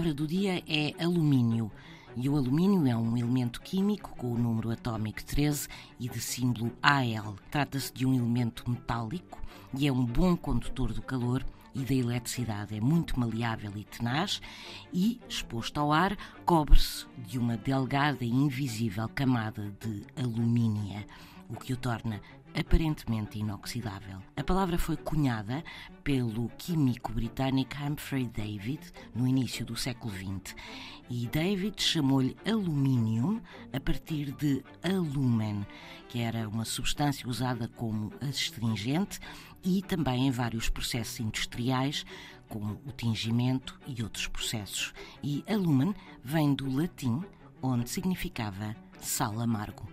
do dia é alumínio. E o alumínio é um elemento químico com o número atómico 13 e de símbolo AL. Trata-se de um elemento metálico e é um bom condutor do calor e da eletricidade. É muito maleável e tenaz e, exposto ao ar, cobre-se de uma delgada e invisível camada de alumínia, o que o torna aparentemente inoxidável. A palavra foi cunhada pelo químico britânico Humphrey David no início do século XX e David chamou-lhe aluminium a partir de alumen, que era uma substância usada como astringente e também em vários processos industriais, como o tingimento e outros processos. E alumen vem do latim, onde significava sal amargo.